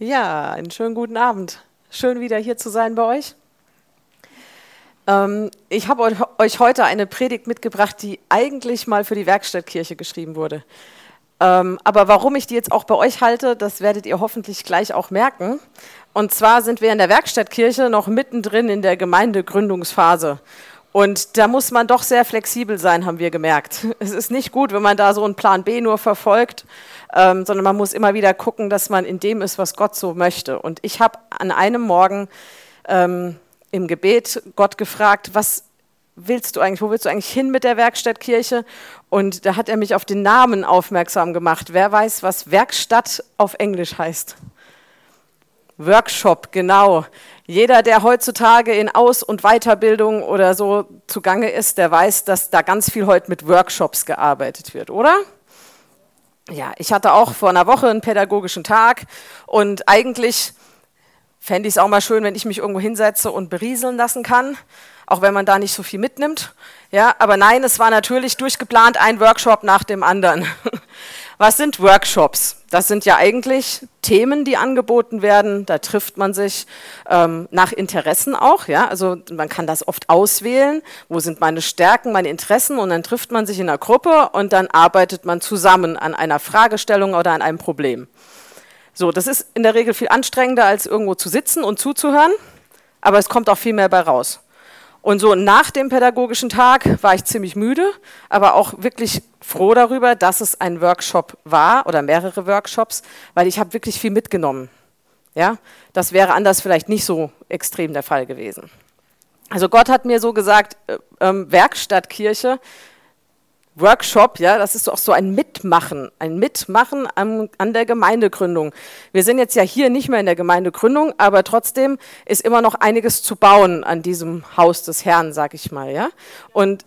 Ja, einen schönen guten Abend. Schön wieder hier zu sein bei euch. Ähm, ich habe euch heute eine Predigt mitgebracht, die eigentlich mal für die Werkstattkirche geschrieben wurde. Ähm, aber warum ich die jetzt auch bei euch halte, das werdet ihr hoffentlich gleich auch merken. Und zwar sind wir in der Werkstattkirche noch mittendrin in der Gemeindegründungsphase. Und da muss man doch sehr flexibel sein, haben wir gemerkt. Es ist nicht gut, wenn man da so einen Plan B nur verfolgt ähm, sondern man muss immer wieder gucken, dass man in dem ist, was Gott so möchte. Und ich habe an einem Morgen ähm, im Gebet Gott gefragt, was willst du eigentlich, wo willst du eigentlich hin mit der Werkstattkirche? Und da hat er mich auf den Namen aufmerksam gemacht. Wer weiß, was Werkstatt auf Englisch heißt? Workshop, genau. Jeder, der heutzutage in Aus- und Weiterbildung oder so zugange ist, der weiß, dass da ganz viel heute mit Workshops gearbeitet wird, oder? ja, ich hatte auch vor einer Woche einen pädagogischen Tag und eigentlich fände ich es auch mal schön, wenn ich mich irgendwo hinsetze und berieseln lassen kann, auch wenn man da nicht so viel mitnimmt. Ja, aber nein, es war natürlich durchgeplant ein Workshop nach dem anderen. Was sind Workshops? Das sind ja eigentlich Themen, die angeboten werden. Da trifft man sich ähm, nach Interessen auch. Ja? Also man kann das oft auswählen. Wo sind meine Stärken, meine Interessen? Und dann trifft man sich in einer Gruppe und dann arbeitet man zusammen an einer Fragestellung oder an einem Problem. So, das ist in der Regel viel anstrengender, als irgendwo zu sitzen und zuzuhören. Aber es kommt auch viel mehr bei raus. Und so nach dem pädagogischen Tag war ich ziemlich müde, aber auch wirklich froh darüber, dass es ein Workshop war oder mehrere Workshops, weil ich habe wirklich viel mitgenommen. Ja, das wäre anders vielleicht nicht so extrem der Fall gewesen. Also Gott hat mir so gesagt, äh, ähm, Werkstattkirche Workshop, ja, das ist auch so ein Mitmachen, ein Mitmachen an, an, der Gemeindegründung. Wir sind jetzt ja hier nicht mehr in der Gemeindegründung, aber trotzdem ist immer noch einiges zu bauen an diesem Haus des Herrn, sag ich mal, ja. Und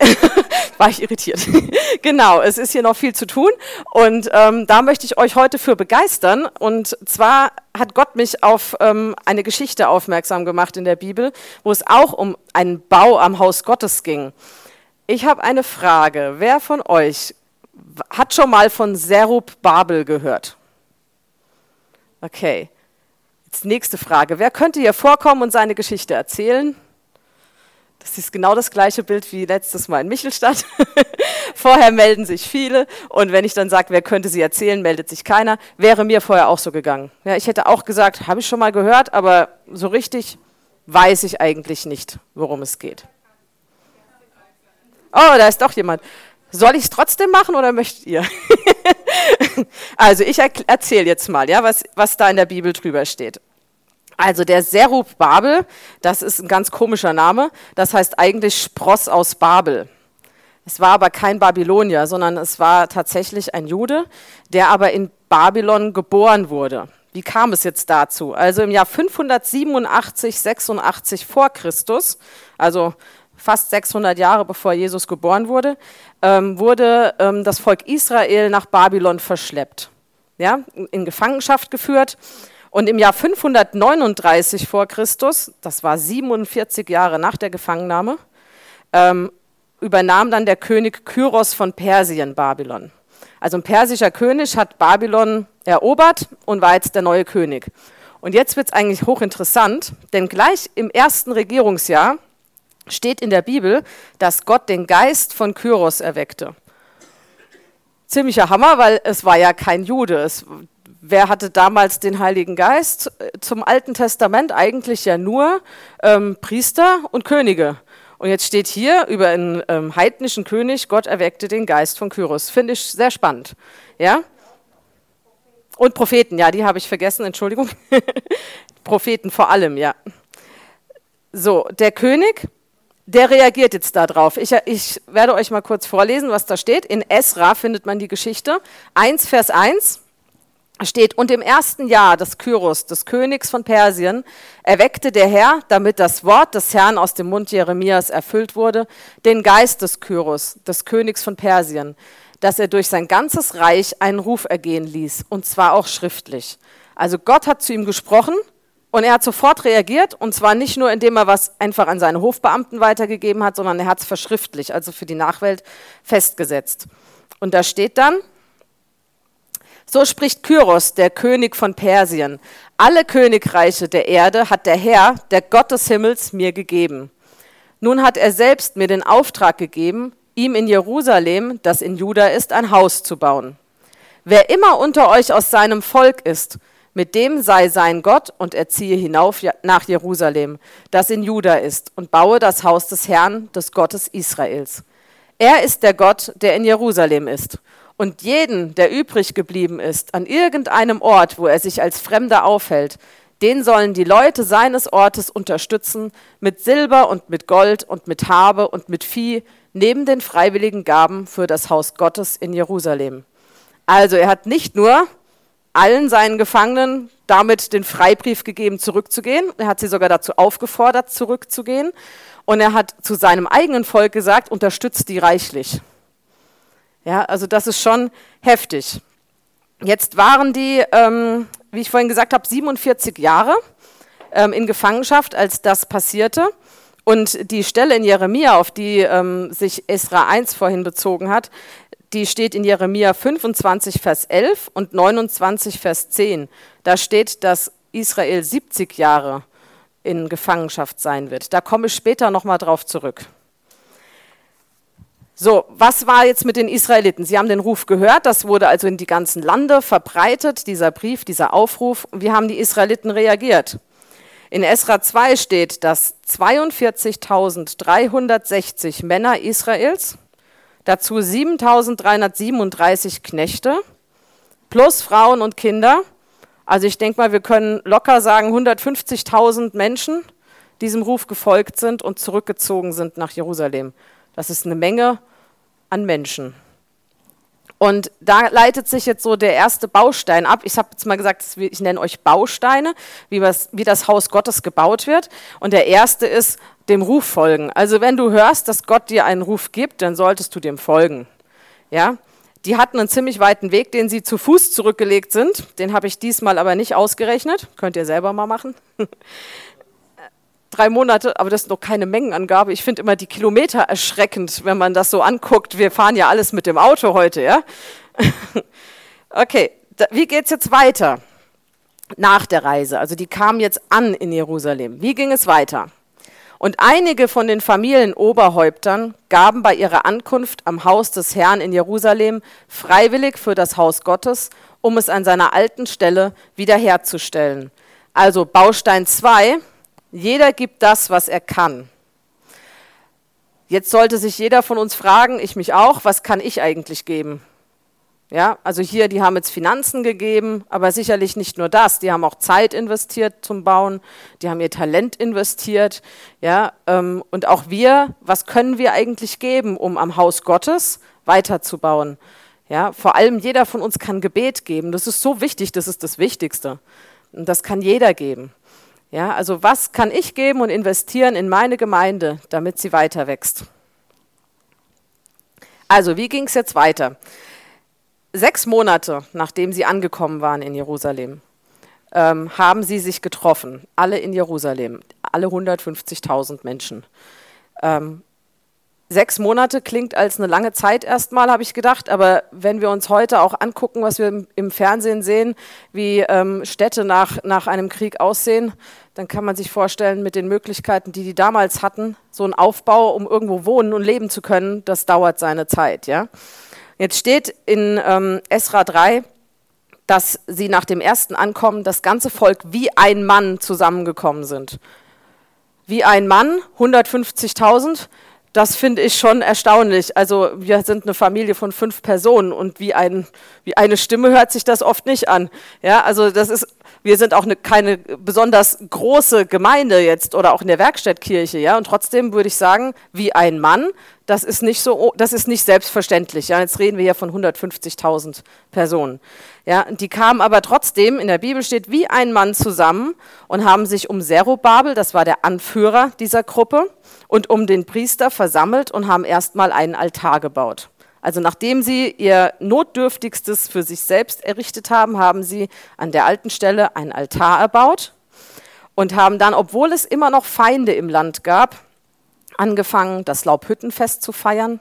war ich irritiert. genau, es ist hier noch viel zu tun und ähm, da möchte ich euch heute für begeistern. Und zwar hat Gott mich auf ähm, eine Geschichte aufmerksam gemacht in der Bibel, wo es auch um einen Bau am Haus Gottes ging. Ich habe eine Frage. Wer von euch hat schon mal von Serub Babel gehört? Okay. Jetzt nächste Frage. Wer könnte hier vorkommen und seine Geschichte erzählen? Das ist genau das gleiche Bild wie letztes Mal in Michelstadt. vorher melden sich viele und wenn ich dann sage, wer könnte sie erzählen, meldet sich keiner. Wäre mir vorher auch so gegangen. Ja, ich hätte auch gesagt, habe ich schon mal gehört, aber so richtig weiß ich eigentlich nicht, worum es geht. Oh, da ist doch jemand. Soll ich es trotzdem machen oder möchtet ihr? also ich erzähle jetzt mal, ja, was, was da in der Bibel drüber steht. Also der Serub Babel, das ist ein ganz komischer Name, das heißt eigentlich Spross aus Babel. Es war aber kein Babylonier, sondern es war tatsächlich ein Jude, der aber in Babylon geboren wurde. Wie kam es jetzt dazu? Also im Jahr 587, 86 vor Christus, also fast 600 Jahre bevor Jesus geboren wurde, ähm, wurde ähm, das Volk Israel nach Babylon verschleppt, ja, in Gefangenschaft geführt. Und im Jahr 539 vor Christus, das war 47 Jahre nach der Gefangennahme, ähm, übernahm dann der König Kyros von Persien Babylon. Also ein persischer König hat Babylon erobert und war jetzt der neue König. Und jetzt wird es eigentlich hochinteressant, denn gleich im ersten Regierungsjahr steht in der Bibel, dass Gott den Geist von Kyros erweckte. Ziemlicher Hammer, weil es war ja kein Jude. Es, wer hatte damals den Heiligen Geist? Zum Alten Testament eigentlich ja nur ähm, Priester und Könige. Und jetzt steht hier über einen ähm, heidnischen König, Gott erweckte den Geist von Kyros. Finde ich sehr spannend. Ja? Und Propheten, ja, die habe ich vergessen, Entschuldigung. Propheten vor allem, ja. So, der König der reagiert jetzt darauf. Ich, ich werde euch mal kurz vorlesen, was da steht. In Esra findet man die Geschichte. 1, Vers 1 steht, und im ersten Jahr des Kyros, des Königs von Persien, erweckte der Herr, damit das Wort des Herrn aus dem Mund Jeremias erfüllt wurde, den Geist des Kyros, des Königs von Persien, dass er durch sein ganzes Reich einen Ruf ergehen ließ, und zwar auch schriftlich. Also Gott hat zu ihm gesprochen und er hat sofort reagiert, und zwar nicht nur, indem er was einfach an seine Hofbeamten weitergegeben hat, sondern er hat es verschriftlich, also für die Nachwelt festgesetzt. Und da steht dann, So spricht Kyros, der König von Persien. Alle Königreiche der Erde hat der Herr, der Gott des Himmels, mir gegeben. Nun hat er selbst mir den Auftrag gegeben, ihm in Jerusalem, das in Juda ist, ein Haus zu bauen. Wer immer unter euch aus seinem Volk ist, mit dem sei sein Gott und er ziehe hinauf nach Jerusalem, das in Juda ist, und baue das Haus des Herrn, des Gottes Israels. Er ist der Gott, der in Jerusalem ist. Und jeden, der übrig geblieben ist, an irgendeinem Ort, wo er sich als Fremder aufhält, den sollen die Leute seines Ortes unterstützen mit Silber und mit Gold und mit Habe und mit Vieh, neben den freiwilligen Gaben für das Haus Gottes in Jerusalem. Also er hat nicht nur allen seinen Gefangenen damit den Freibrief gegeben, zurückzugehen, er hat sie sogar dazu aufgefordert, zurückzugehen, und er hat zu seinem eigenen Volk gesagt, unterstützt die reichlich. Ja, also das ist schon heftig. Jetzt waren die, ähm, wie ich vorhin gesagt habe, 47 Jahre ähm, in Gefangenschaft, als das passierte. Und die Stelle in Jeremia, auf die ähm, sich Esra 1 vorhin bezogen hat, die steht in Jeremia 25, Vers 11 und 29, Vers 10. Da steht, dass Israel 70 Jahre in Gefangenschaft sein wird. Da komme ich später nochmal drauf zurück. So, was war jetzt mit den Israeliten? Sie haben den Ruf gehört, das wurde also in die ganzen Lande verbreitet, dieser Brief, dieser Aufruf. Wie haben die Israeliten reagiert? In Esra 2 steht, dass 42.360 Männer Israels, dazu 7.337 Knechte, plus Frauen und Kinder, also ich denke mal, wir können locker sagen, 150.000 Menschen diesem Ruf gefolgt sind und zurückgezogen sind nach Jerusalem. Das ist eine Menge an Menschen. Und da leitet sich jetzt so der erste Baustein ab. Ich habe jetzt mal gesagt, ich nenne euch Bausteine, wie, was, wie das Haus Gottes gebaut wird. Und der erste ist dem Ruf folgen. Also wenn du hörst, dass Gott dir einen Ruf gibt, dann solltest du dem folgen. Ja? Die hatten einen ziemlich weiten Weg, den sie zu Fuß zurückgelegt sind. Den habe ich diesmal aber nicht ausgerechnet. Könnt ihr selber mal machen. drei Monate, aber das ist noch keine Mengenangabe. Ich finde immer die Kilometer erschreckend, wenn man das so anguckt. Wir fahren ja alles mit dem Auto heute, ja? okay, wie geht es jetzt weiter nach der Reise? Also die kamen jetzt an in Jerusalem. Wie ging es weiter? Und einige von den Familienoberhäuptern gaben bei ihrer Ankunft am Haus des Herrn in Jerusalem freiwillig für das Haus Gottes, um es an seiner alten Stelle wiederherzustellen. Also Baustein 2, jeder gibt das, was er kann. Jetzt sollte sich jeder von uns fragen, ich mich auch, was kann ich eigentlich geben? Ja, also hier, die haben jetzt Finanzen gegeben, aber sicherlich nicht nur das. Die haben auch Zeit investiert zum Bauen, die haben ihr Talent investiert. Ja, ähm, und auch wir, was können wir eigentlich geben, um am Haus Gottes weiterzubauen? Ja, vor allem jeder von uns kann Gebet geben. Das ist so wichtig, das ist das Wichtigste. Und das kann jeder geben. Ja, also was kann ich geben und investieren in meine Gemeinde, damit sie weiter wächst? Also, wie ging es jetzt weiter? Sechs Monate nachdem sie angekommen waren in Jerusalem, ähm, haben sie sich getroffen, alle in Jerusalem, alle 150.000 Menschen. Ähm, Sechs Monate klingt als eine lange Zeit erstmal, habe ich gedacht, aber wenn wir uns heute auch angucken, was wir im, Fernsehen sehen, wie ähm, Städte nach, nach einem Krieg aussehen, dann kann man sich vorstellen, mit den Möglichkeiten, die die damals hatten, so ein Aufbau, um irgendwo wohnen und leben zu können, das dauert seine Zeit. Ja? Jetzt steht in ähm, Esra 3, dass sie nach dem ersten Ankommen das ganze Volk wie ein Mann zusammengekommen sind. Wie ein Mann, 150.000 das finde ich schon erstaunlich. Also wir sind eine Familie von fünf Personen und wie, ein, wie eine Stimme hört sich das oft nicht an. Ja, also das ist, wir sind auch eine, keine besonders große Gemeinde jetzt oder auch in der Werkstattkirche, ja. Und trotzdem würde ich sagen, wie ein Mann, das ist nicht so, das ist nicht selbstverständlich. Ja, jetzt reden wir hier von 150.000 Personen. Ja, die kamen aber trotzdem, in der Bibel steht, wie ein Mann zusammen und haben sich um Zerubabel, das war der Anführer dieser Gruppe, und um den Priester versammelt und haben erstmal einen Altar gebaut. Also nachdem sie ihr Notdürftigstes für sich selbst errichtet haben, haben sie an der alten Stelle einen Altar erbaut und haben dann, obwohl es immer noch Feinde im Land gab, angefangen, das Laubhüttenfest zu feiern.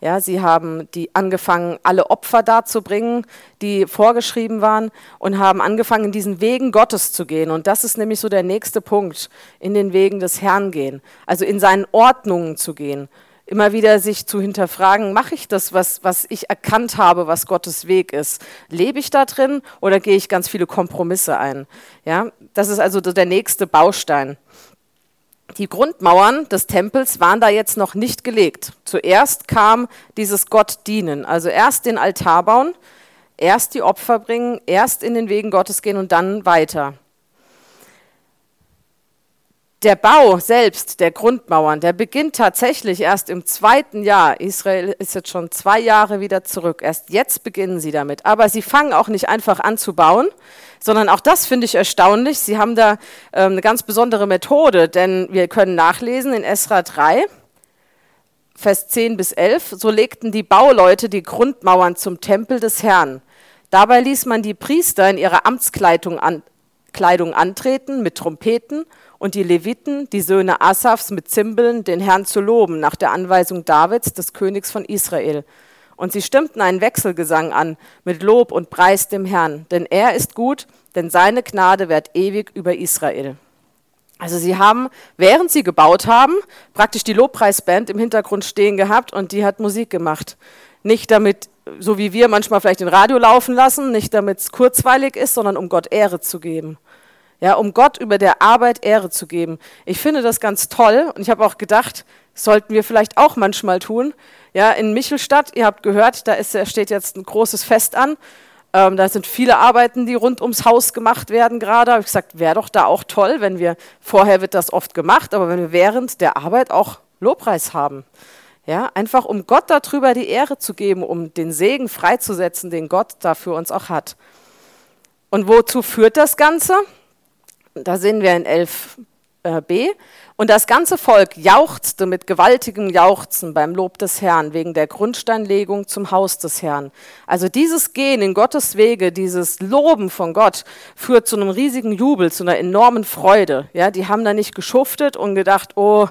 Ja, sie haben die angefangen, alle Opfer darzubringen, die vorgeschrieben waren, und haben angefangen, in diesen Wegen Gottes zu gehen. Und das ist nämlich so der nächste Punkt, in den Wegen des Herrn gehen, also in seinen Ordnungen zu gehen. Immer wieder sich zu hinterfragen, mache ich das, was, was ich erkannt habe, was Gottes Weg ist? Lebe ich da drin oder gehe ich ganz viele Kompromisse ein? Ja, das ist also der nächste Baustein. Die Grundmauern des Tempels waren da jetzt noch nicht gelegt. Zuerst kam dieses Gott dienen, also erst den Altar bauen, erst die Opfer bringen, erst in den Wegen Gottes gehen und dann weiter. Der Bau selbst der Grundmauern, der beginnt tatsächlich erst im zweiten Jahr. Israel ist jetzt schon zwei Jahre wieder zurück. Erst jetzt beginnen sie damit. Aber sie fangen auch nicht einfach an zu bauen, sondern auch das finde ich erstaunlich. Sie haben da ähm, eine ganz besondere Methode, denn wir können nachlesen in Esra 3, Vers 10 bis 11. So legten die Bauleute die Grundmauern zum Tempel des Herrn. Dabei ließ man die Priester in ihrer Amtskleidung an, Kleidung antreten mit Trompeten und die Leviten, die Söhne Asafs, mit Zimbeln, den Herrn zu loben, nach der Anweisung Davids, des Königs von Israel. Und sie stimmten einen Wechselgesang an mit Lob und Preis dem Herrn, denn er ist gut, denn seine Gnade währt ewig über Israel. Also sie haben, während sie gebaut haben, praktisch die Lobpreisband im Hintergrund stehen gehabt und die hat Musik gemacht. Nicht damit, so wie wir manchmal vielleicht den Radio laufen lassen, nicht damit es kurzweilig ist, sondern um Gott Ehre zu geben ja, um Gott über der Arbeit Ehre zu geben. Ich finde das ganz toll und ich habe auch gedacht, sollten wir vielleicht auch manchmal tun. Ja, in Michelstadt, ihr habt gehört, da ist, steht jetzt ein großes Fest an. Ähm, da sind viele Arbeiten, die rund ums Haus gemacht werden gerade. Habe ich gesagt, wäre doch da auch toll, wenn wir, vorher wird das oft gemacht, aber wenn wir während der Arbeit auch Lobpreis haben. Ja, einfach um Gott darüber die Ehre zu geben, um den Segen freizusetzen, den Gott da für uns auch hat. Und wozu führt das Ganze? Da sehen wir in 11b. Und das ganze Volk jauchzte mit gewaltigem Jauchzen beim Lob des Herrn wegen der Grundsteinlegung zum Haus des Herrn. Also dieses Gehen in Gottes Wege, dieses Loben von Gott führt zu einem riesigen Jubel, zu einer enormen Freude. Ja, die haben da nicht geschuftet und gedacht, oh,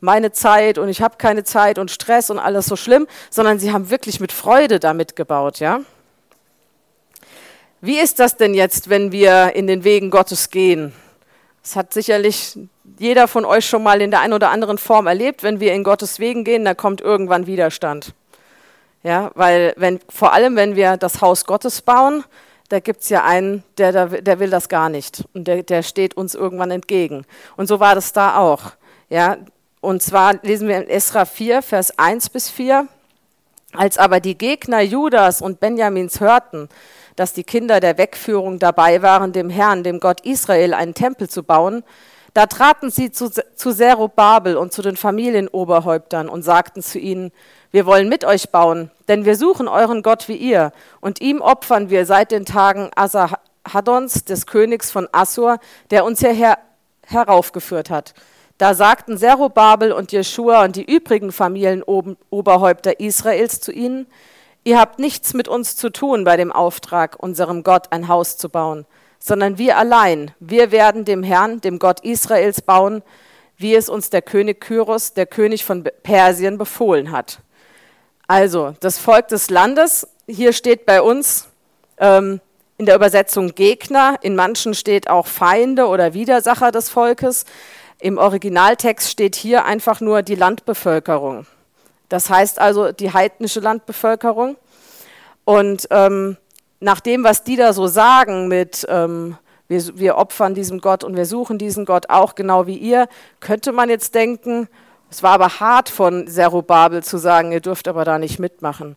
meine Zeit und ich habe keine Zeit und Stress und alles so schlimm, sondern sie haben wirklich mit Freude damit gebaut, ja. Wie ist das denn jetzt, wenn wir in den Wegen Gottes gehen? Das hat sicherlich jeder von euch schon mal in der einen oder anderen Form erlebt. Wenn wir in Gottes Wegen gehen, da kommt irgendwann Widerstand. Ja, weil wenn, vor allem, wenn wir das Haus Gottes bauen, da gibt es ja einen, der, der, der, will das gar nicht. Und der, der steht uns irgendwann entgegen. Und so war das da auch. Ja, und zwar lesen wir in Esra 4, Vers 1 bis 4. Als aber die Gegner Judas und Benjamins hörten, dass die Kinder der Wegführung dabei waren, dem Herrn, dem Gott Israel, einen Tempel zu bauen, da traten sie zu, zu Zerubabel und zu den Familienoberhäuptern und sagten zu ihnen, wir wollen mit euch bauen, denn wir suchen euren Gott wie ihr, und ihm opfern wir seit den Tagen Asahadons, des Königs von Assur, der uns hierher heraufgeführt hat. Da sagten Zerubabel und Jeschua und die übrigen Familienoberhäupter Israels zu ihnen, Ihr habt nichts mit uns zu tun bei dem Auftrag, unserem Gott ein Haus zu bauen, sondern wir allein, wir werden dem Herrn, dem Gott Israels bauen, wie es uns der König Kyros, der König von Persien, befohlen hat. Also das Volk des Landes, hier steht bei uns ähm, in der Übersetzung Gegner, in manchen steht auch Feinde oder Widersacher des Volkes. Im Originaltext steht hier einfach nur die Landbevölkerung. Das heißt also die heidnische Landbevölkerung. Und ähm, nach dem, was die da so sagen mit, ähm, wir, wir opfern diesem Gott und wir suchen diesen Gott auch genau wie ihr, könnte man jetzt denken, es war aber hart von Zerubabel zu sagen, ihr dürft aber da nicht mitmachen.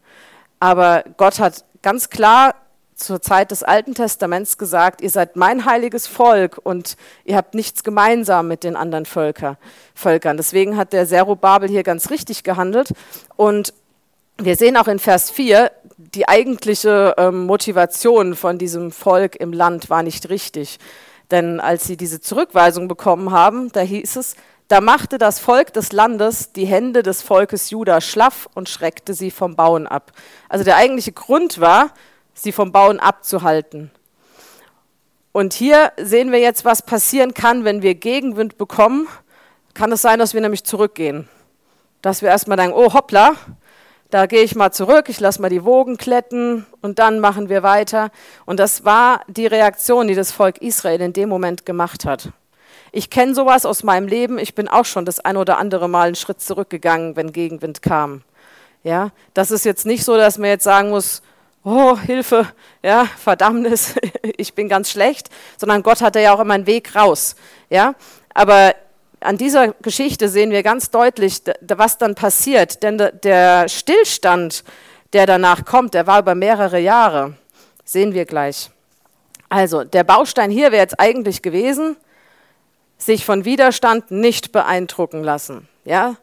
Aber Gott hat ganz klar zur Zeit des Alten Testaments gesagt, ihr seid mein heiliges Volk und ihr habt nichts gemeinsam mit den anderen Völker, Völkern. Deswegen hat der Zerubabel hier ganz richtig gehandelt. Und wir sehen auch in Vers 4, die eigentliche ähm, Motivation von diesem Volk im Land war nicht richtig. Denn als sie diese Zurückweisung bekommen haben, da hieß es, da machte das Volk des Landes die Hände des Volkes Juda schlaff und schreckte sie vom Bauen ab. Also der eigentliche Grund war, sie vom Bauen abzuhalten. Und hier sehen wir jetzt, was passieren kann, wenn wir Gegenwind bekommen. Kann es sein, dass wir nämlich zurückgehen. Dass wir erstmal denken, oh hoppla, da gehe ich mal zurück, ich lasse mal die Wogen kletten und dann machen wir weiter. Und das war die Reaktion, die das Volk Israel in dem Moment gemacht hat. Ich kenne sowas aus meinem Leben. Ich bin auch schon das ein oder andere Mal einen Schritt zurückgegangen, wenn Gegenwind kam. Ja, das ist jetzt nicht so, dass man jetzt sagen muss, oh, Hilfe, ja, Verdammnis, ich bin ganz schlecht, sondern Gott hatte ja auch immer einen Weg raus. Ja, aber an dieser Geschichte sehen wir ganz deutlich, was dann passiert. Denn der Stillstand, der danach kommt, der war über mehrere Jahre. Sehen wir gleich. Also, der Baustein hier wäre jetzt eigentlich gewesen, sich von Widerstand nicht beeindrucken lassen. Ja?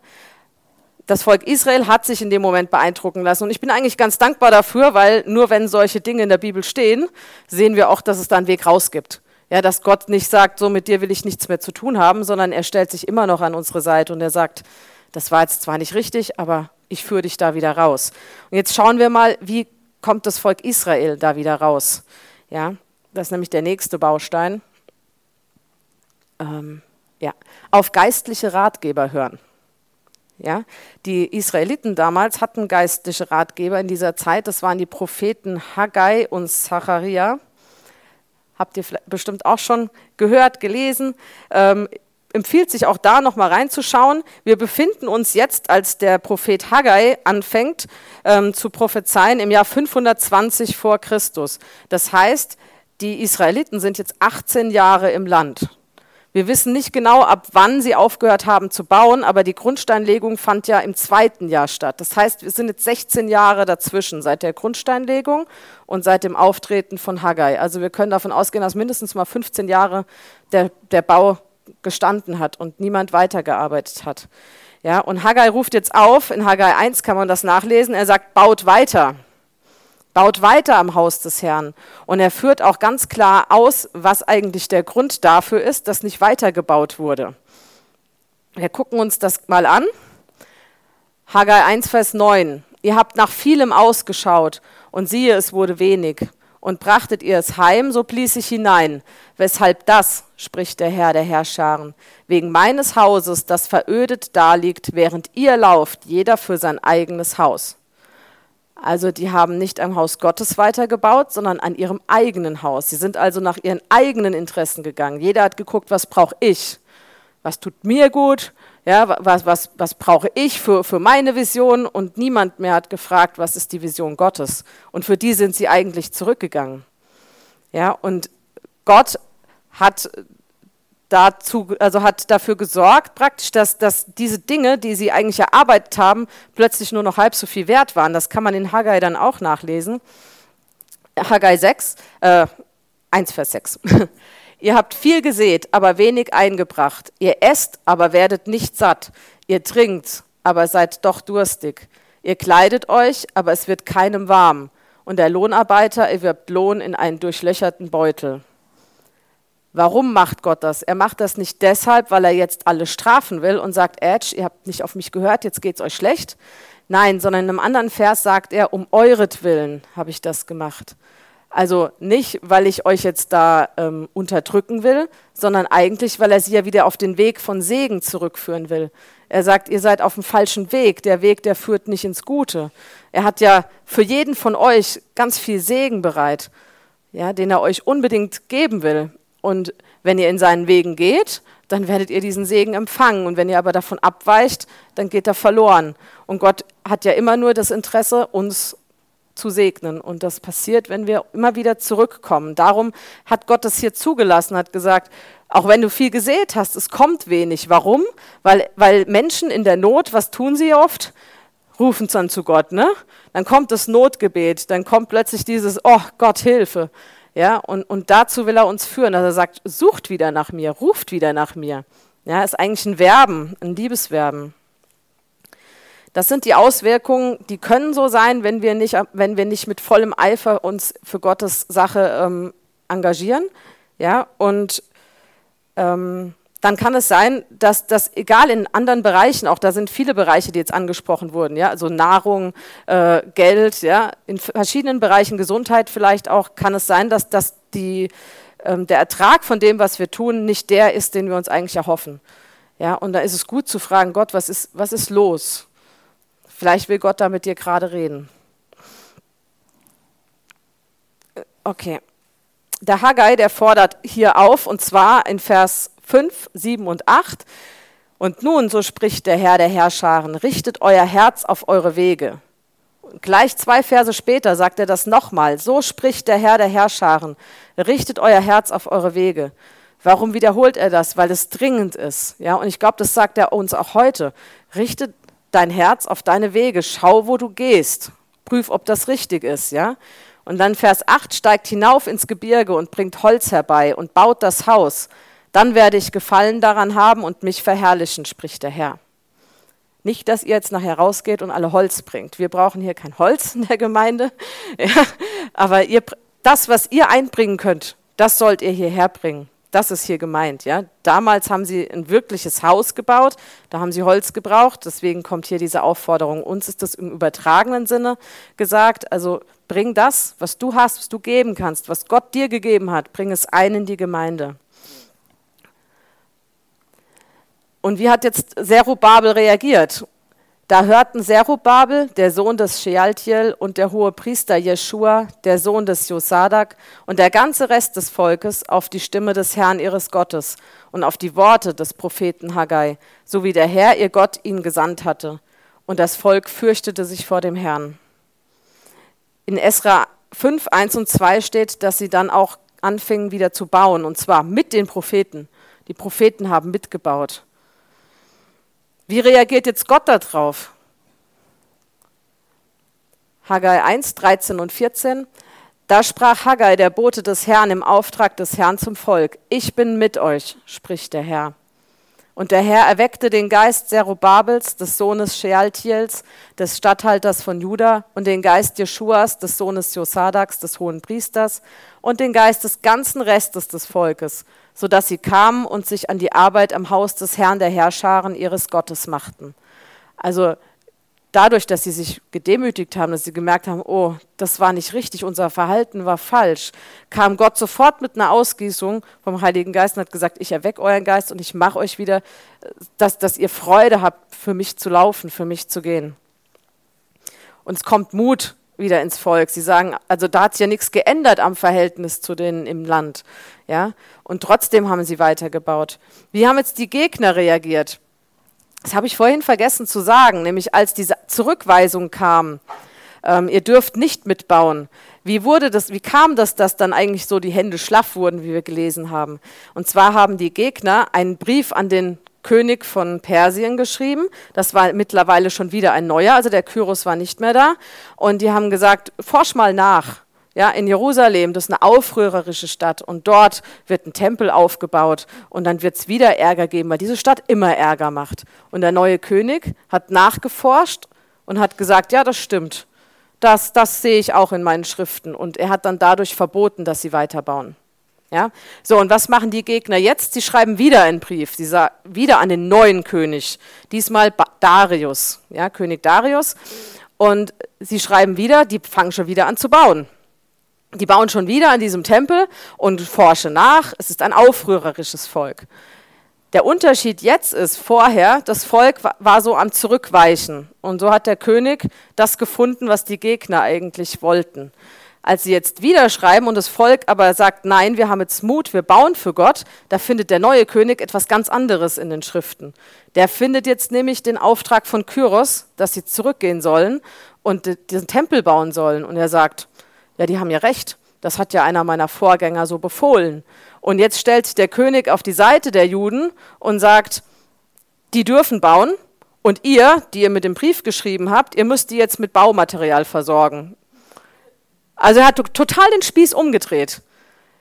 Das Volk Israel hat sich in dem Moment beeindrucken lassen. Und ich bin eigentlich ganz dankbar dafür, weil nur wenn solche Dinge in der Bibel stehen, sehen wir auch, dass es da einen Weg raus gibt. Ja, dass Gott nicht sagt, so mit dir will ich nichts mehr zu tun haben, sondern er stellt sich immer noch an unsere Seite und er sagt, das war jetzt zwar nicht richtig, aber ich führe dich da wieder raus. Und jetzt schauen wir mal, wie kommt das Volk Israel da wieder raus. Ja, das ist nämlich der nächste Baustein. Ähm, ja, auf geistliche Ratgeber hören. Ja, die Israeliten damals hatten geistliche Ratgeber in dieser Zeit. Das waren die Propheten Haggai und Zacharia habt ihr bestimmt auch schon gehört, gelesen. Ähm, empfiehlt sich auch da nochmal reinzuschauen. Wir befinden uns jetzt, als der Prophet Haggai anfängt ähm, zu prophezeien, im Jahr 520 vor Christus. Das heißt, die Israeliten sind jetzt 18 Jahre im Land. Wir wissen nicht genau, ab wann sie aufgehört haben zu bauen, aber die Grundsteinlegung fand ja im zweiten Jahr statt. Das heißt, wir sind jetzt 16 Jahre dazwischen, seit der Grundsteinlegung und seit dem Auftreten von Haggai. Also wir können davon ausgehen, dass mindestens mal 15 Jahre der, der Bau gestanden hat und niemand weitergearbeitet hat. Ja, und Haggai ruft jetzt auf, in Haggai 1 kann man das nachlesen, er sagt, baut weiter baut weiter am Haus des Herrn. Und er führt auch ganz klar aus, was eigentlich der Grund dafür ist, dass nicht weitergebaut wurde. Wir gucken uns das mal an. Haggai 1, Vers 9. Ihr habt nach vielem ausgeschaut und siehe, es wurde wenig. Und brachtet ihr es heim, so blies ich hinein. Weshalb das, spricht der Herr der Herrscharen, wegen meines Hauses, das verödet daliegt, während ihr lauft, jeder für sein eigenes Haus. Also die haben nicht am Haus Gottes weitergebaut, sondern an ihrem eigenen Haus. Sie sind also nach ihren eigenen Interessen gegangen. Jeder hat geguckt, was brauche ich? Was tut mir gut? Ja, was, was, was brauche ich für, für meine Vision? Und niemand mehr hat gefragt, was ist die Vision Gottes? Und für die sind sie eigentlich zurückgegangen. Ja, und Gott hat dazu, also hat dafür gesorgt, praktisch, dass, dass diese Dinge, die sie eigentlich erarbeitet haben, plötzlich nur noch halb so viel wert waren. Das kann man in Haggai dann auch nachlesen. Haggai 6, äh, 1 Vers 6. Ihr habt viel gesät, aber wenig eingebracht. Ihr esst, aber werdet nicht satt. Ihr trinkt, aber seid doch durstig. Ihr kleidet euch, aber es wird keinem warm. Und der Lohnarbeiter erwirbt Lohn in einen durchlöcherten Beutel. Warum macht Gott das? Er macht das nicht deshalb, weil er jetzt alle strafen will und sagt, Edge, ihr habt nicht auf mich gehört, jetzt geht es euch schlecht. Nein, sondern in einem anderen Vers sagt er, um euretwillen habe ich das gemacht. Also nicht, weil ich euch jetzt da ähm, unterdrücken will, sondern eigentlich, weil er sie ja wieder auf den Weg von Segen zurückführen will. Er sagt, ihr seid auf dem falschen Weg. Der Weg, der führt nicht ins Gute. Er hat ja für jeden von euch ganz viel Segen bereit, ja, den er euch unbedingt geben will. Und wenn ihr in seinen Wegen geht, dann werdet ihr diesen Segen empfangen. Und wenn ihr aber davon abweicht, dann geht er verloren. Und Gott hat ja immer nur das Interesse, uns zu segnen. Und das passiert, wenn wir immer wieder zurückkommen. Darum hat Gott das hier zugelassen, hat gesagt, auch wenn du viel gesät hast, es kommt wenig. Warum? Weil, weil Menschen in der Not, was tun sie oft? Rufen dann zu Gott, ne? Dann kommt das Notgebet, dann kommt plötzlich dieses, oh Gott, Hilfe. Ja, und, und dazu will er uns führen, dass er sagt, sucht wieder nach mir, ruft wieder nach mir. Ja, ist eigentlich ein Verben, ein Liebesverben. Das sind die Auswirkungen, die können so sein, wenn wir nicht, wenn wir nicht mit vollem Eifer uns für Gottes Sache ähm, engagieren. Ja, und ähm, dann kann es sein, dass das, egal in anderen Bereichen, auch da sind viele Bereiche, die jetzt angesprochen wurden, ja, also Nahrung, äh, Geld, ja, in verschiedenen Bereichen Gesundheit vielleicht auch, kann es sein, dass, dass die, ähm, der Ertrag von dem, was wir tun, nicht der ist, den wir uns eigentlich erhoffen. Ja, und da ist es gut zu fragen, Gott, was ist, was ist los? Vielleicht will Gott da mit dir gerade reden. Okay. Der Haggai, der fordert hier auf, und zwar in Vers 5, 7 und 8. Und nun, so spricht der Herr der Herrscharen, richtet euer Herz auf eure Wege. Gleich zwei Verse später sagt er das nochmal. So spricht der Herr der Herrscharen, richtet euer Herz auf eure Wege. Warum wiederholt er das? Weil es dringend ist. Ja, und ich glaube, das sagt er uns auch heute. Richte dein Herz auf deine Wege. Schau, wo du gehst. Prüf, ob das richtig ist. Ja. Und dann Vers 8 steigt hinauf ins Gebirge und bringt Holz herbei und baut das Haus. Dann werde ich Gefallen daran haben und mich verherrlichen, spricht der Herr. Nicht, dass ihr jetzt nachher rausgeht und alle Holz bringt. Wir brauchen hier kein Holz in der Gemeinde. Ja, aber ihr, das, was ihr einbringen könnt, das sollt ihr hierher bringen. Das ist hier gemeint. Ja? Damals haben sie ein wirkliches Haus gebaut, da haben sie Holz gebraucht, deswegen kommt hier diese Aufforderung. Uns ist das im übertragenen Sinne gesagt. Also bring das, was du hast, was du geben kannst, was Gott dir gegeben hat, bring es ein in die Gemeinde. Und wie hat jetzt Zerubabel reagiert? Da hörten Zerubabel, der Sohn des Shealtiel, und der hohe Priester Jeschua, der Sohn des Josadak, und der ganze Rest des Volkes auf die Stimme des Herrn ihres Gottes und auf die Worte des Propheten Haggai, so wie der Herr ihr Gott ihn gesandt hatte. Und das Volk fürchtete sich vor dem Herrn. In Esra 5, 1 und 2 steht, dass sie dann auch anfingen wieder zu bauen, und zwar mit den Propheten. Die Propheten haben mitgebaut. Wie reagiert jetzt Gott darauf? Haggai 1, 13 und 14. Da sprach Haggai, der Bote des Herrn, im Auftrag des Herrn zum Volk: Ich bin mit euch, spricht der Herr. Und der Herr erweckte den Geist Zerubabels, des Sohnes Shealtiels, des Statthalters von Juda, und den Geist Jeschuas, des Sohnes Josadaks, des hohen Priesters, und den Geist des ganzen Restes des Volkes, sodass sie kamen und sich an die Arbeit am Haus des Herrn der Herrscharen ihres Gottes machten. Also dadurch, dass sie sich gedemütigt haben, dass sie gemerkt haben, oh, das war nicht richtig, unser Verhalten war falsch, kam Gott sofort mit einer Ausgießung vom Heiligen Geist und hat gesagt, ich erwecke euren Geist und ich mache euch wieder, dass, dass ihr Freude habt, für mich zu laufen, für mich zu gehen. Und es kommt Mut wieder ins Volk. Sie sagen, also da hat sich ja nichts geändert am Verhältnis zu denen im Land. Ja? Und trotzdem haben sie weitergebaut. Wie haben jetzt die Gegner reagiert? Das habe ich vorhin vergessen zu sagen, nämlich als diese Zurückweisung kam, ähm, ihr dürft nicht mitbauen. Wie wurde das, wie kam das, dass dann eigentlich so die Hände schlaff wurden, wie wir gelesen haben? Und zwar haben die Gegner einen Brief an den König von Persien geschrieben. Das war mittlerweile schon wieder ein neuer, also der Kyros war nicht mehr da. Und die haben gesagt, forsch mal nach. Ja, in Jerusalem, das ist eine aufrührerische Stadt und dort wird ein Tempel aufgebaut und dann wird es wieder Ärger geben, weil diese Stadt immer Ärger macht. Und der neue König hat nachgeforscht und hat gesagt, ja, das stimmt. Das, das sehe ich auch in meinen Schriften. Und er hat dann dadurch verboten, dass sie weiterbauen. Ja? So, und was machen die Gegner jetzt? Sie schreiben wieder einen Brief, sie sagen, wieder an den neuen König, diesmal Darius, ja, König Darius. Und sie schreiben wieder, die fangen schon wieder an zu bauen. Die bauen schon wieder an diesem Tempel und forschen nach. Es ist ein aufrührerisches Volk. Der Unterschied jetzt ist, vorher, das Volk war so am Zurückweichen. Und so hat der König das gefunden, was die Gegner eigentlich wollten. Als sie jetzt wieder schreiben und das Volk aber sagt, nein, wir haben jetzt Mut, wir bauen für Gott, da findet der neue König etwas ganz anderes in den Schriften. Der findet jetzt nämlich den Auftrag von Kyros, dass sie zurückgehen sollen und diesen Tempel bauen sollen. Und er sagt, ja, die haben ja recht, das hat ja einer meiner Vorgänger so befohlen. Und jetzt stellt sich der König auf die Seite der Juden und sagt, die dürfen bauen, und ihr, die ihr mit dem Brief geschrieben habt, ihr müsst die jetzt mit Baumaterial versorgen. Also er hat total den Spieß umgedreht.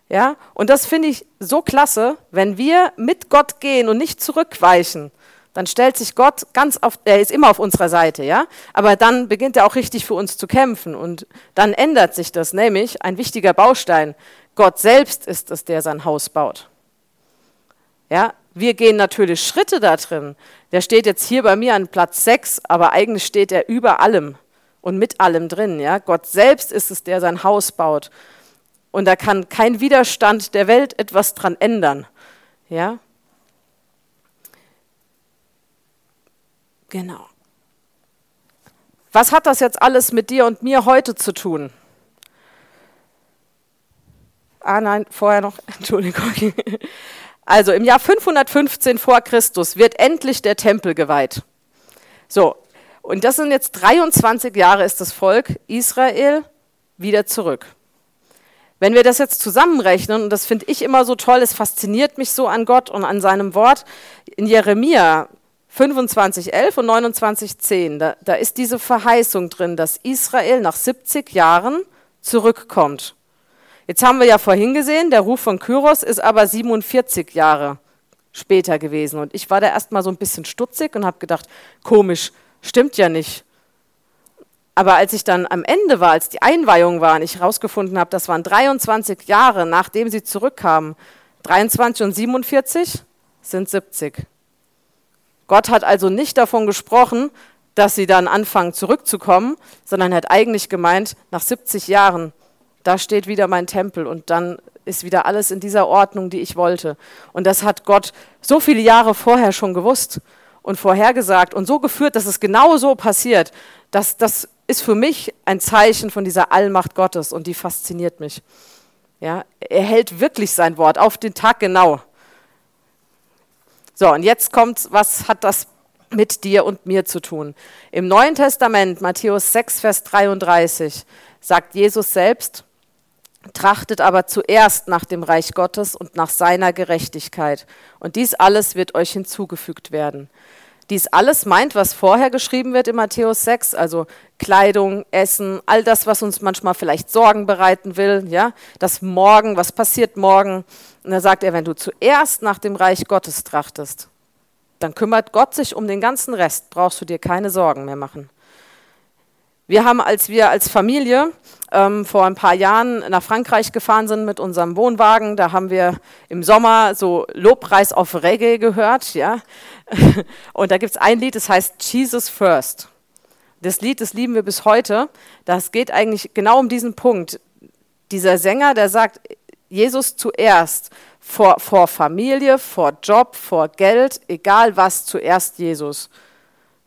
Ja, und das finde ich so klasse, wenn wir mit Gott gehen und nicht zurückweichen, dann stellt sich Gott ganz auf, er ist immer auf unserer Seite, ja, aber dann beginnt er auch richtig für uns zu kämpfen und dann ändert sich das, nämlich ein wichtiger Baustein. Gott selbst ist es, der sein Haus baut. Ja, wir gehen natürlich Schritte da drin. Der steht jetzt hier bei mir an Platz 6, aber eigentlich steht er über allem und mit allem drin. Ja? Gott selbst ist es, der sein Haus baut. Und da kann kein Widerstand der Welt etwas dran ändern. Ja? Genau. Was hat das jetzt alles mit dir und mir heute zu tun? Ah nein, vorher noch, Entschuldigung. Also im Jahr 515 vor Christus wird endlich der Tempel geweiht. So, und das sind jetzt 23 Jahre ist das Volk Israel wieder zurück. Wenn wir das jetzt zusammenrechnen, und das finde ich immer so toll, es fasziniert mich so an Gott und an seinem Wort, in Jeremia 25, 11 und 29, 10, da, da ist diese Verheißung drin, dass Israel nach 70 Jahren zurückkommt. Jetzt haben wir ja vorhin gesehen, der Ruf von Kyros ist aber 47 Jahre später gewesen. Und ich war da erstmal so ein bisschen stutzig und habe gedacht, komisch, stimmt ja nicht. Aber als ich dann am Ende war, als die Einweihung war und ich herausgefunden habe, das waren 23 Jahre, nachdem sie zurückkamen, 23 und 47 sind 70. Gott hat also nicht davon gesprochen, dass sie dann anfangen zurückzukommen, sondern hat eigentlich gemeint, nach 70 Jahren, da steht wieder mein Tempel und dann ist wieder alles in dieser Ordnung, die ich wollte. Und das hat Gott so viele Jahre vorher schon gewusst und vorhergesagt und so geführt, dass es genau so passiert. Das, das ist für mich ein Zeichen von dieser Allmacht Gottes und die fasziniert mich. Ja, er hält wirklich sein Wort auf den Tag genau. So, und jetzt kommt, was hat das mit dir und mir zu tun? Im Neuen Testament, Matthäus 6, Vers 33, sagt Jesus selbst, trachtet aber zuerst nach dem Reich Gottes und nach seiner Gerechtigkeit. Und dies alles wird euch hinzugefügt werden dies alles meint, was vorher geschrieben wird in Matthäus 6, also Kleidung, Essen, all das, was uns manchmal vielleicht Sorgen bereiten will, ja, das Morgen, was passiert morgen. Und da sagt er, wenn du zuerst nach dem Reich Gottes trachtest, dann kümmert Gott sich um den ganzen Rest, brauchst du dir keine Sorgen mehr machen. Wir haben, als wir als Familie ähm, vor ein paar Jahren nach Frankreich gefahren sind mit unserem Wohnwagen, da haben wir im Sommer so Lobpreis auf Reggae gehört, ja. Und da gibt es ein Lied, das heißt Jesus First. Das Lied, das lieben wir bis heute. Das geht eigentlich genau um diesen Punkt. Dieser Sänger, der sagt, Jesus zuerst, vor, vor Familie, vor Job, vor Geld, egal was, zuerst Jesus.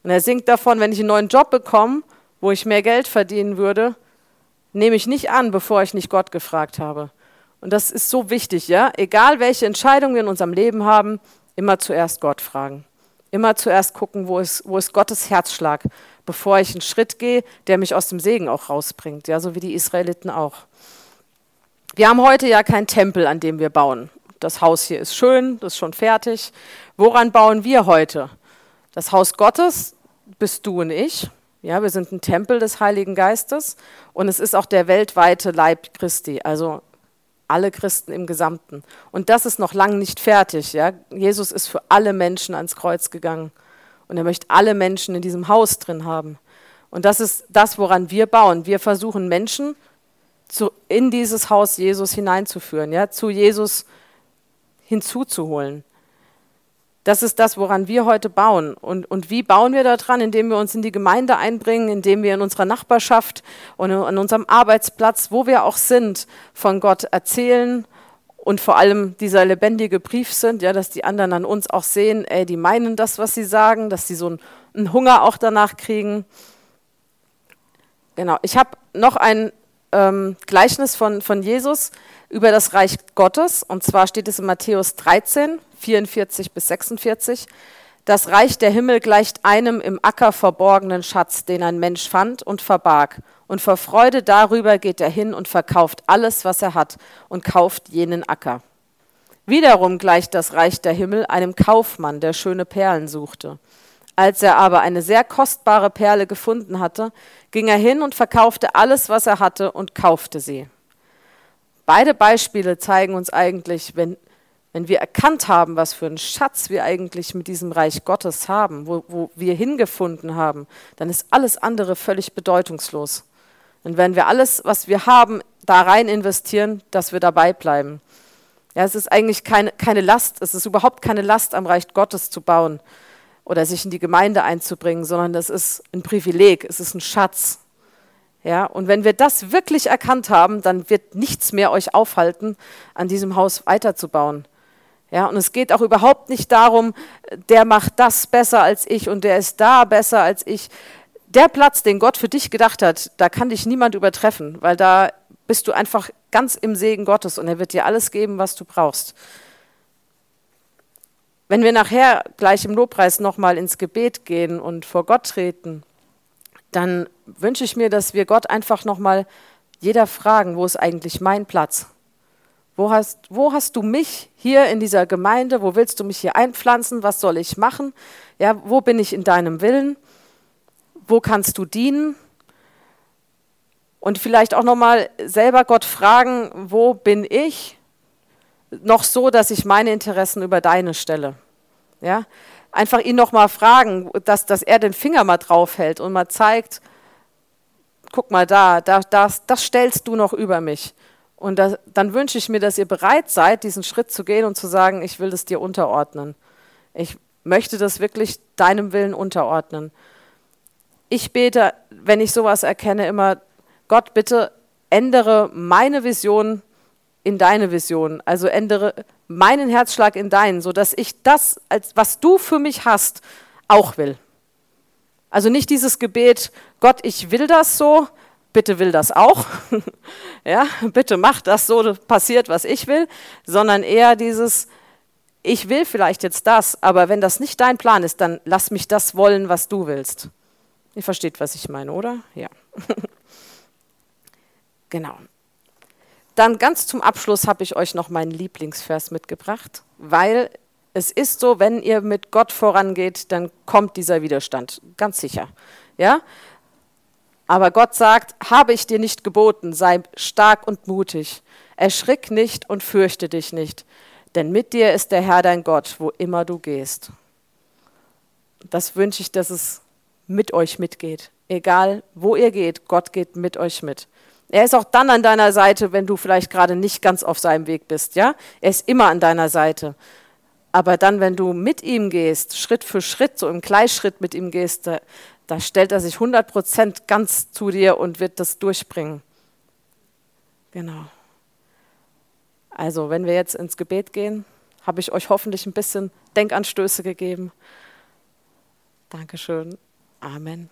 Und er singt davon, wenn ich einen neuen Job bekomme, wo ich mehr Geld verdienen würde, nehme ich nicht an, bevor ich nicht Gott gefragt habe. Und das ist so wichtig, ja? Egal welche Entscheidungen wir in unserem Leben haben, immer zuerst Gott fragen. Immer zuerst gucken, wo ist, wo ist Gottes Herzschlag, bevor ich einen Schritt gehe, der mich aus dem Segen auch rausbringt, ja, so wie die Israeliten auch. Wir haben heute ja keinen Tempel, an dem wir bauen. Das Haus hier ist schön, das ist schon fertig. Woran bauen wir heute? Das Haus Gottes bist du und ich. Ja, wir sind ein Tempel des Heiligen Geistes und es ist auch der weltweite Leib Christi, also alle Christen im Gesamten. Und das ist noch lange nicht fertig. Ja? Jesus ist für alle Menschen ans Kreuz gegangen und er möchte alle Menschen in diesem Haus drin haben. Und das ist das, woran wir bauen. Wir versuchen Menschen zu, in dieses Haus Jesus hineinzuführen, ja? zu Jesus hinzuzuholen. Das ist das, woran wir heute bauen. Und, und wie bauen wir daran? Indem wir uns in die Gemeinde einbringen, indem wir in unserer Nachbarschaft und an unserem Arbeitsplatz, wo wir auch sind, von Gott erzählen und vor allem dieser lebendige Brief sind, ja, dass die anderen an uns auch sehen, ey, die meinen das, was sie sagen, dass sie so einen, einen Hunger auch danach kriegen. Genau, ich habe noch ein ähm, Gleichnis von, von Jesus über das Reich Gottes. Und zwar steht es in Matthäus 13, 44 bis 46. Das Reich der Himmel gleicht einem im Acker verborgenen Schatz, den ein Mensch fand und verbarg. Und vor Freude darüber geht er hin und verkauft alles, was er hat, und kauft jenen Acker. Wiederum gleicht das Reich der Himmel einem Kaufmann, der schöne Perlen suchte. Als er aber eine sehr kostbare Perle gefunden hatte, ging er hin und verkaufte alles, was er hatte, und kaufte sie. Beide Beispiele zeigen uns eigentlich, wenn, wenn wir erkannt haben, was für einen Schatz wir eigentlich mit diesem Reich Gottes haben, wo, wo wir hingefunden haben, dann ist alles andere völlig bedeutungslos. Und wenn wir alles, was wir haben, da rein investieren, dass wir dabei bleiben. Ja, es ist eigentlich keine, keine Last, es ist überhaupt keine Last, am Reich Gottes zu bauen oder sich in die Gemeinde einzubringen, sondern das ist ein Privileg, es ist ein Schatz. Ja, und wenn wir das wirklich erkannt haben, dann wird nichts mehr euch aufhalten, an diesem Haus weiterzubauen. Ja, und es geht auch überhaupt nicht darum, der macht das besser als ich und der ist da besser als ich. der Platz, den Gott für dich gedacht hat, da kann dich niemand übertreffen, weil da bist du einfach ganz im Segen Gottes und er wird dir alles geben, was du brauchst. Wenn wir nachher gleich im Lobpreis nochmal ins Gebet gehen und vor Gott treten, dann wünsche ich mir, dass wir Gott einfach nochmal jeder fragen, wo ist eigentlich mein Platz? Wo hast, wo hast du mich hier in dieser Gemeinde? Wo willst du mich hier einpflanzen? Was soll ich machen? Ja, wo bin ich in deinem Willen? Wo kannst du dienen? Und vielleicht auch nochmal selber Gott fragen, wo bin ich noch so, dass ich meine Interessen über deine stelle? Ja? Einfach ihn nochmal fragen, dass, dass er den Finger mal draufhält und mal zeigt, guck mal da, da das, das stellst du noch über mich. Und das, dann wünsche ich mir, dass ihr bereit seid, diesen Schritt zu gehen und zu sagen, ich will das dir unterordnen. Ich möchte das wirklich deinem Willen unterordnen. Ich bete, wenn ich sowas erkenne, immer, Gott, bitte ändere meine Vision in deine Vision. Also ändere meinen Herzschlag in deinen, sodass ich das, als, was du für mich hast, auch will. Also nicht dieses Gebet, Gott, ich will das so, bitte will das auch. ja, bitte mach das so, passiert, was ich will, sondern eher dieses, ich will vielleicht jetzt das, aber wenn das nicht dein Plan ist, dann lass mich das wollen, was du willst. Ihr versteht, was ich meine, oder? Ja. genau. Dann ganz zum Abschluss habe ich euch noch meinen Lieblingsvers mitgebracht, weil es ist so, wenn ihr mit Gott vorangeht, dann kommt dieser Widerstand, ganz sicher. Ja? Aber Gott sagt, habe ich dir nicht geboten, sei stark und mutig, erschrick nicht und fürchte dich nicht, denn mit dir ist der Herr dein Gott, wo immer du gehst. Das wünsche ich, dass es mit euch mitgeht. Egal, wo ihr geht, Gott geht mit euch mit. Er ist auch dann an deiner Seite, wenn du vielleicht gerade nicht ganz auf seinem Weg bist, ja? Er ist immer an deiner Seite. Aber dann, wenn du mit ihm gehst, Schritt für Schritt, so im Gleichschritt mit ihm gehst, da, da stellt er sich 100% ganz zu dir und wird das durchbringen. Genau. Also, wenn wir jetzt ins Gebet gehen, habe ich euch hoffentlich ein bisschen Denkanstöße gegeben. Dankeschön. Amen.